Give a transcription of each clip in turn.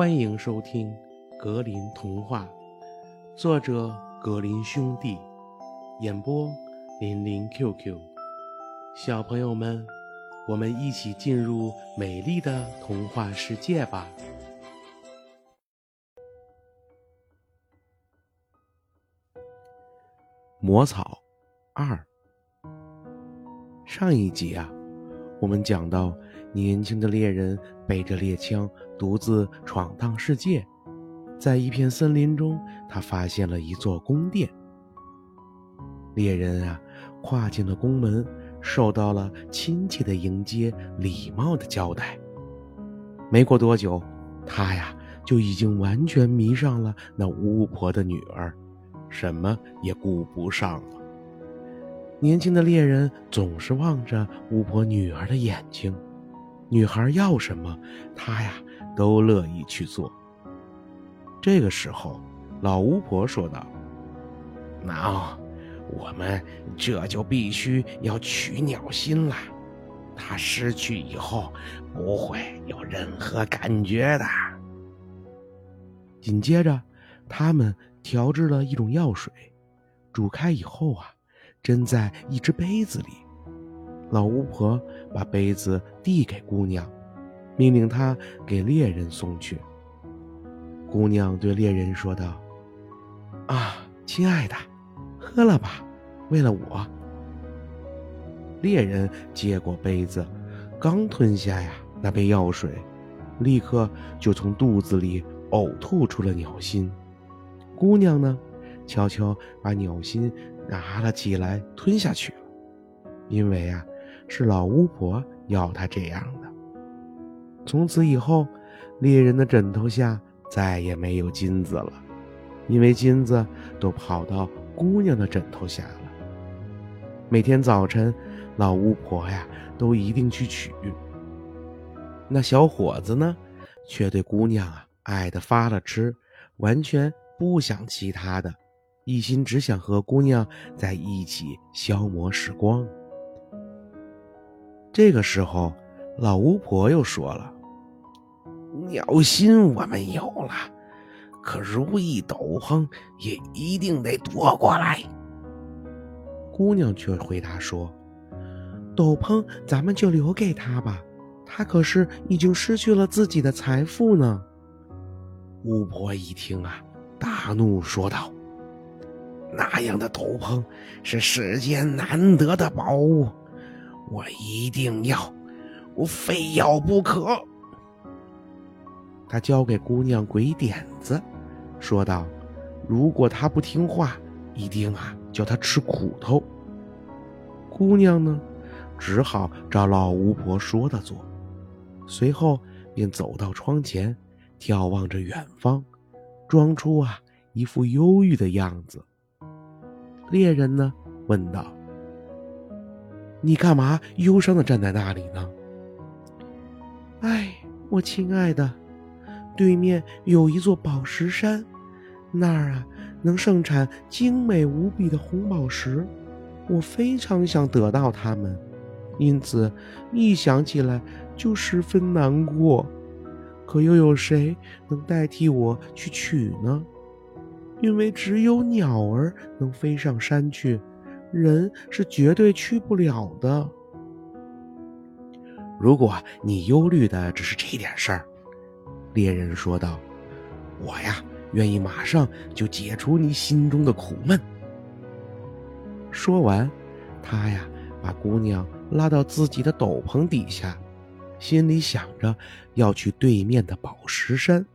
欢迎收听《格林童话》，作者格林兄弟，演播林林 QQ。小朋友们，我们一起进入美丽的童话世界吧！魔草二。上一集啊，我们讲到年轻的猎人背着猎枪，独自闯荡世界。在一片森林中，他发现了一座宫殿。猎人啊，跨进了宫门，受到了亲切的迎接，礼貌的交代。没过多久，他呀就已经完全迷上了那巫婆的女儿。什么也顾不上了。年轻的猎人总是望着巫婆女儿的眼睛，女孩要什么，他呀都乐意去做。这个时候，老巫婆说道：“那我们这就必须要取鸟心了，它失去以后不会有任何感觉的。”紧接着，他们。调制了一种药水，煮开以后啊，斟在一只杯子里。老巫婆把杯子递给姑娘，命令她给猎人送去。姑娘对猎人说道：“啊，亲爱的，喝了吧，为了我。”猎人接过杯子，刚吞下呀那杯药水，立刻就从肚子里呕吐出了鸟心。姑娘呢，悄悄把鸟心拿了起来，吞下去了。因为啊，是老巫婆要他这样的。从此以后，猎人的枕头下再也没有金子了，因为金子都跑到姑娘的枕头下了。每天早晨，老巫婆呀都一定去取。那小伙子呢，却对姑娘啊爱的发了痴，完全。不想其他的，一心只想和姑娘在一起消磨时光。这个时候，老巫婆又说了：“鸟心我们有了，可如意斗篷也一定得夺过来。”姑娘却回答说：“斗篷咱们就留给他吧，他可是已经失去了自己的财富呢。”巫婆一听啊。大怒说道：“那样的斗篷是世间难得的宝物，我一定要，我非要不可。”他交给姑娘鬼点子，说道：“如果她不听话，一定啊叫她吃苦头。”姑娘呢，只好照老巫婆说的做，随后便走到窗前，眺望着远方。装出啊一副忧郁的样子。猎人呢问道：“你干嘛忧伤的站在那里呢？”“哎，我亲爱的，对面有一座宝石山，那儿啊能盛产精美无比的红宝石，我非常想得到它们，因此一想起来就十分难过。”可又有谁能代替我去取呢？因为只有鸟儿能飞上山去，人是绝对去不了的。如果你忧虑的只是这点事儿，猎人说道：“我呀，愿意马上就解除你心中的苦闷。”说完，他呀，把姑娘拉到自己的斗篷底下。心里想着要去对面的宝石山，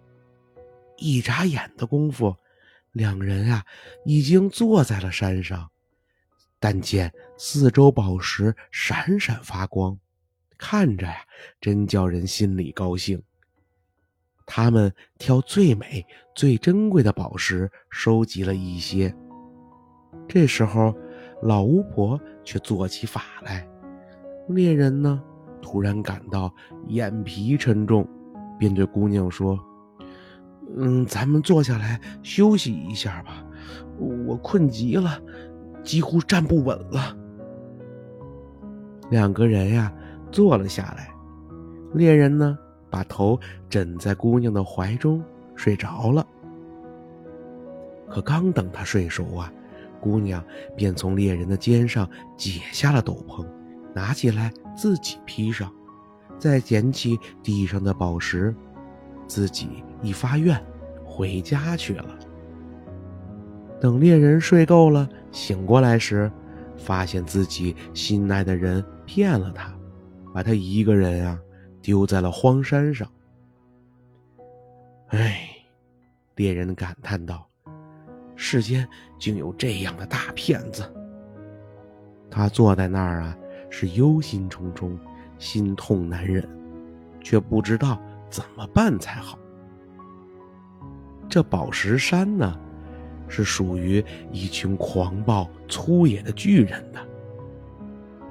一眨眼的功夫，两人啊已经坐在了山上。但见四周宝石闪闪发光，看着呀真叫人心里高兴。他们挑最美、最珍贵的宝石收集了一些。这时候，老巫婆却做起法来，猎人呢？突然感到眼皮沉重，便对姑娘说：“嗯，咱们坐下来休息一下吧，我困极了，几乎站不稳了。”两个人呀坐了下来，猎人呢把头枕在姑娘的怀中睡着了。可刚等他睡熟啊，姑娘便从猎人的肩上解下了斗篷，拿起来自己披上，再捡起地上的宝石，自己一发愿，回家去了。等猎人睡够了，醒过来时，发现自己心爱的人骗了他，把他一个人啊丢在了荒山上。唉，猎人感叹道：“世间竟有这样的大骗子。”他坐在那儿啊，是忧心忡忡，心痛难忍，却不知道怎么办才好。这宝石山呢？是属于一群狂暴粗野的巨人的。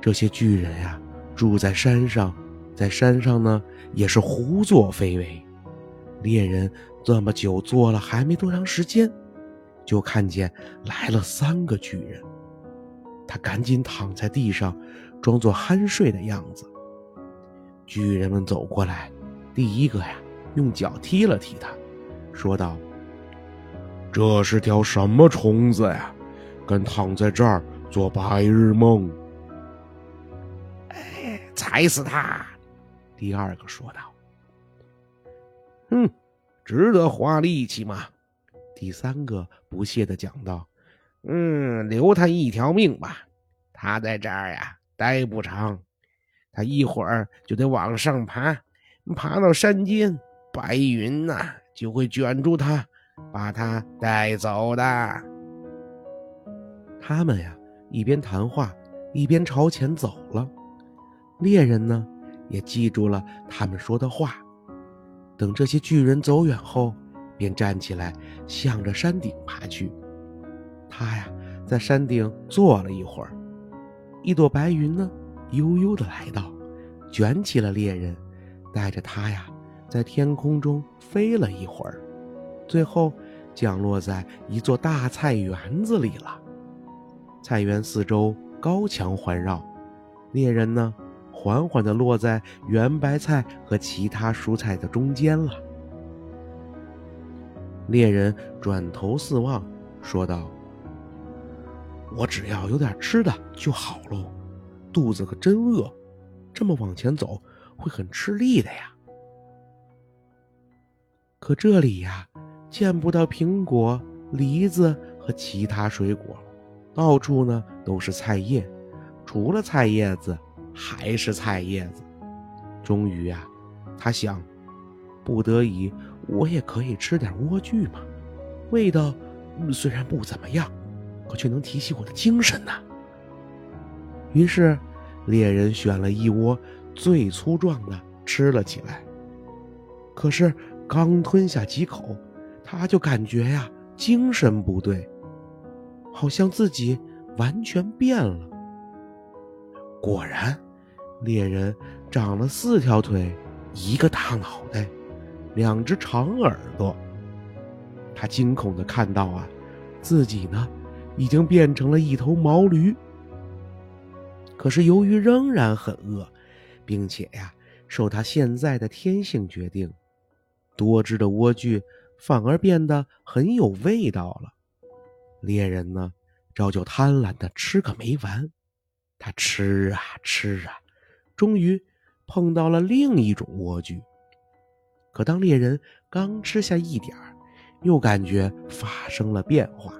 这些巨人呀，住在山上，在山上呢也是胡作非为。猎人这么久坐了，还没多长时间，就看见来了三个巨人。他赶紧躺在地上，装作酣睡的样子。巨人们走过来，第一个呀，用脚踢了踢他，说道。这是条什么虫子呀？敢躺在这儿做白日梦？哎，踩死他！第二个说道。哼，值得花力气吗？第三个不屑的讲道。嗯，留他一条命吧。他在这儿呀，待不长。他一会儿就得往上爬，爬到山尖，白云呐就会卷住他。把他带走的。他们呀，一边谈话，一边朝前走了。猎人呢，也记住了他们说的话。等这些巨人走远后，便站起来，向着山顶爬去。他呀，在山顶坐了一会儿，一朵白云呢，悠悠的来到，卷起了猎人，带着他呀，在天空中飞了一会儿。最后，降落在一座大菜园子里了。菜园四周高墙环绕，猎人呢，缓缓地落在圆白菜和其他蔬菜的中间了。猎人转头四望，说道：“我只要有点吃的就好喽，肚子可真饿，这么往前走会很吃力的呀。”可这里呀。见不到苹果、梨子和其他水果，到处呢都是菜叶，除了菜叶子还是菜叶子。终于呀，他想，不得已，我也可以吃点莴苣嘛，味道虽然不怎么样，可却能提起我的精神呢。于是，猎人选了一窝最粗壮的吃了起来。可是刚吞下几口，他就感觉呀，精神不对，好像自己完全变了。果然，猎人长了四条腿，一个大脑袋，两只长耳朵。他惊恐的看到啊，自己呢，已经变成了一头毛驴。可是由于仍然很饿，并且呀，受他现在的天性决定，多汁的莴苣。反而变得很有味道了。猎人呢，照旧贪婪的吃个没完。他吃啊吃啊，终于碰到了另一种莴苣。可当猎人刚吃下一点儿，又感觉发生了变化。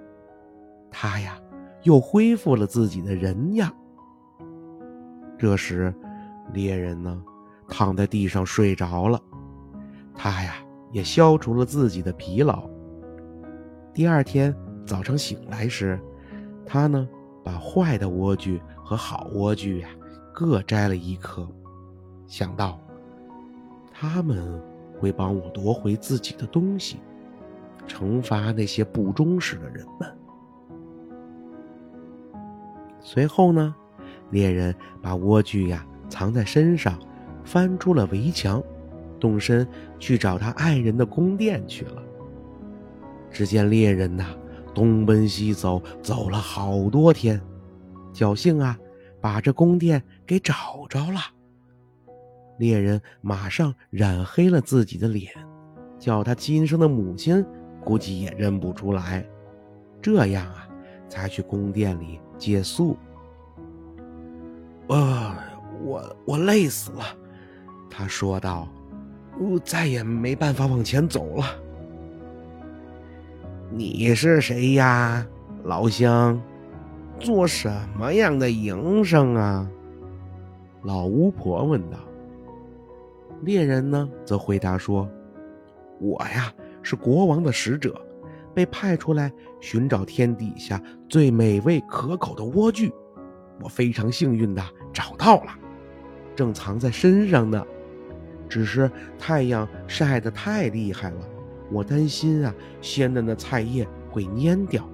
他呀，又恢复了自己的人样。这时，猎人呢，躺在地上睡着了。他呀。也消除了自己的疲劳。第二天早上醒来时，他呢把坏的莴苣和好莴苣呀各摘了一颗，想到他们会帮我夺回自己的东西，惩罚那些不忠实的人们。随后呢，猎人把莴苣呀藏在身上，翻出了围墙。动身去找他爱人的宫殿去了。只见猎人呐，东奔西走，走了好多天，侥幸啊，把这宫殿给找着了。猎人马上染黑了自己的脸，叫他亲生的母亲估计也认不出来。这样啊，才去宫殿里借宿。啊，我我累死了，他说道：“我再也没办法往前走了。”你是谁呀，老乡？做什么样的营生啊？老巫婆问道。猎人呢，则回答说：“我呀，是国王的使者，被派出来寻找天底下最美味可口的莴苣。我非常幸运的找到了，正藏在身上呢。只是太阳晒得太厉害了，我担心啊，鲜嫩的菜叶会蔫掉，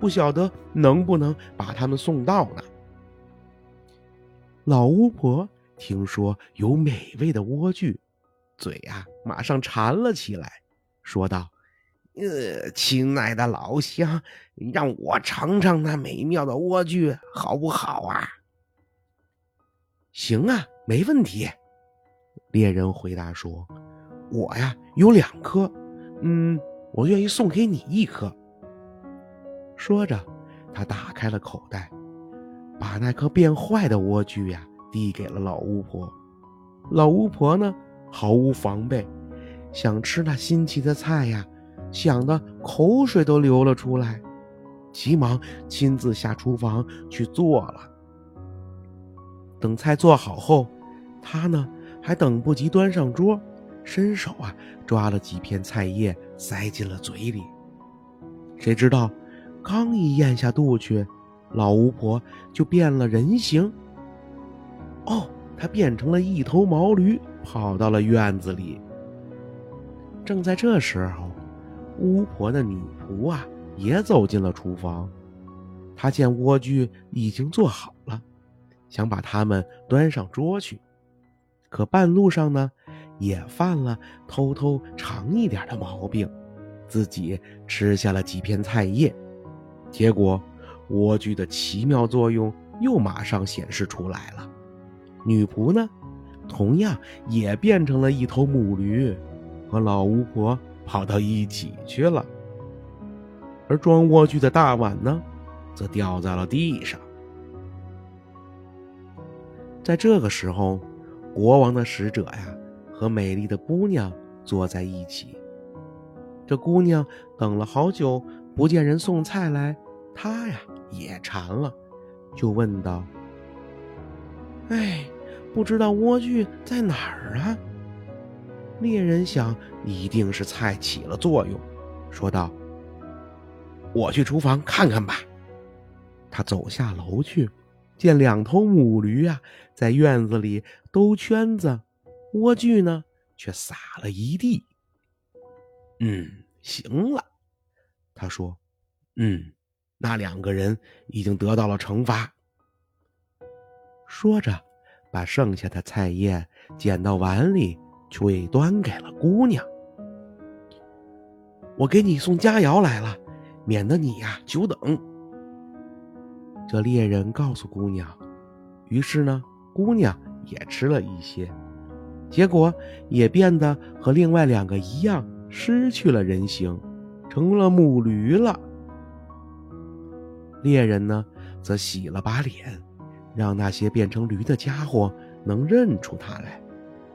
不晓得能不能把它们送到呢。”老巫婆。听说有美味的莴苣，嘴呀马上馋了起来，说道：“呃，亲爱的老乡，让我尝尝那美妙的莴苣好不好啊？”“行啊，没问题。”猎人回答说：“我呀有两颗，嗯，我愿意送给你一颗。”说着，他打开了口袋，把那颗变坏的莴苣呀。递给了老巫婆，老巫婆呢毫无防备，想吃那新奇的菜呀，想的口水都流了出来，急忙亲自下厨房去做了。等菜做好后，他呢还等不及端上桌，伸手啊抓了几片菜叶塞进了嘴里，谁知道刚一咽下肚去，老巫婆就变了人形。哦，他变成了一头毛驴，跑到了院子里。正在这时候，巫婆的女仆啊也走进了厨房。她见莴苣已经做好了，想把它们端上桌去，可半路上呢，也犯了偷偷尝一点的毛病，自己吃下了几片菜叶。结果，莴苣的奇妙作用又马上显示出来了。女仆呢，同样也变成了一头母驴，和老巫婆跑到一起去了。而装莴苣的大碗呢，则掉在了地上。在这个时候，国王的使者呀，和美丽的姑娘坐在一起。这姑娘等了好久，不见人送菜来，她呀也馋了，就问道：“哎。”不知道莴苣在哪儿啊？猎人想，一定是菜起了作用，说道：“我去厨房看看吧。”他走下楼去，见两头母驴啊在院子里兜圈子，莴苣呢却撒了一地。嗯，行了，他说：“嗯，那两个人已经得到了惩罚。”说着。把剩下的菜叶捡到碗里，去端给了姑娘。我给你送佳肴来了，免得你呀久等。这猎人告诉姑娘，于是呢，姑娘也吃了一些，结果也变得和另外两个一样，失去了人形，成了母驴了。猎人呢，则洗了把脸。让那些变成驴的家伙能认出他来，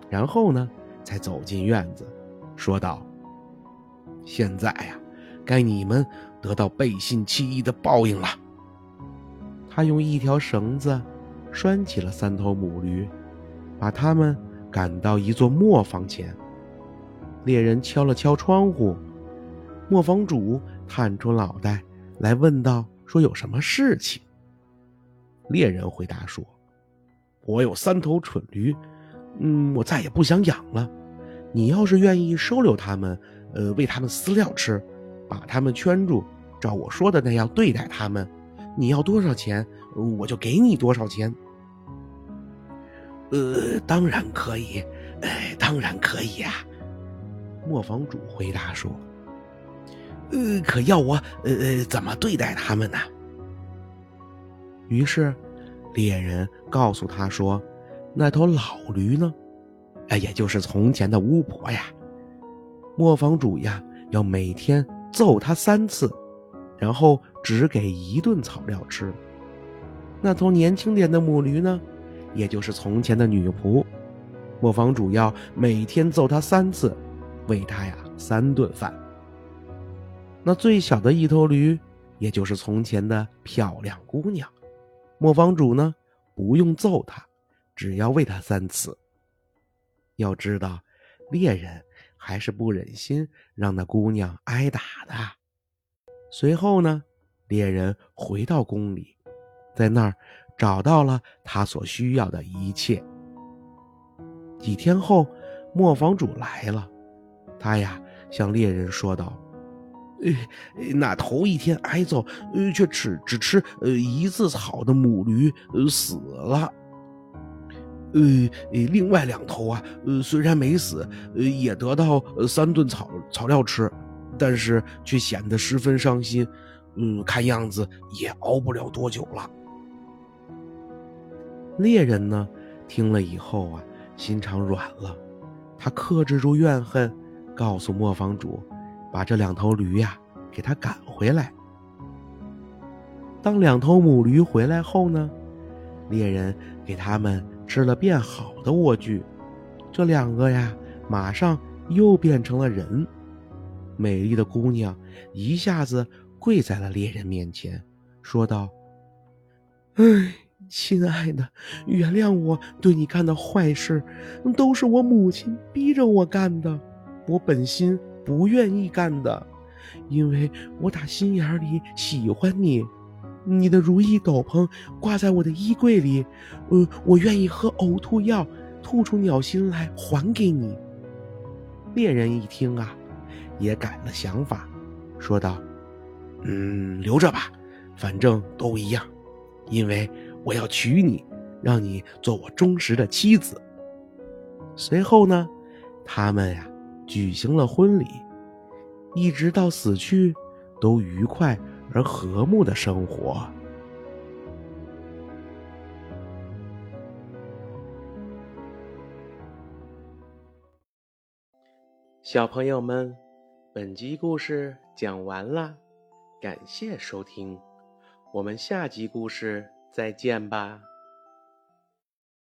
然后呢，才走进院子，说道：“现在呀，该你们得到背信弃义的报应了。”他用一条绳子拴起了三头母驴，把它们赶到一座磨坊前。猎人敲了敲窗户，磨坊主探出脑袋来问道：“说有什么事情？”猎人回答说：“我有三头蠢驴，嗯，我再也不想养了。你要是愿意收留他们，呃，喂他们饲料吃，把他们圈住，照我说的那样对待他们，你要多少钱，我就给你多少钱。”“呃，当然可以，哎，当然可以呀。”磨坊主回答说。“呃，可要我呃呃怎么对待他们呢？”于是，猎人告诉他说：“那头老驴呢，哎，也就是从前的巫婆呀。磨坊主呀，要每天揍他三次，然后只给一顿草料吃。那头年轻点的母驴呢，也就是从前的女仆，磨坊主要每天揍她三次，喂她呀三顿饭。那最小的一头驴，也就是从前的漂亮姑娘，磨坊主呢不用揍她，只要喂她三次。要知道，猎人还是不忍心让那姑娘挨打的。随后呢，猎人回到宫里。在那儿找到了他所需要的一切。几天后，磨坊主来了，他呀向猎人说道：“呃，那头一天挨揍，呃，却只只吃呃一次草的母驴，呃死了。呃，另外两头啊，呃虽然没死，呃也得到三顿草草料吃，但是却显得十分伤心，嗯，看样子也熬不了多久了。”猎人呢，听了以后啊，心肠软了，他克制住怨恨，告诉磨坊主，把这两头驴呀给他赶回来。当两头母驴回来后呢，猎人给他们吃了变好的莴苣，这两个呀，马上又变成了人。美丽的姑娘一下子跪在了猎人面前，说道：“哎。”亲爱的，原谅我对你干的坏事，都是我母亲逼着我干的，我本心不愿意干的，因为我打心眼里喜欢你。你的如意斗篷挂在我的衣柜里，呃，我愿意喝呕吐药，吐出鸟心来还给你。猎人一听啊，也改了想法，说道：“嗯，留着吧，反正都一样，因为。”我要娶你，让你做我忠实的妻子。随后呢，他们呀举行了婚礼，一直到死去，都愉快而和睦的生活。小朋友们，本集故事讲完了，感谢收听，我们下集故事。再见吧。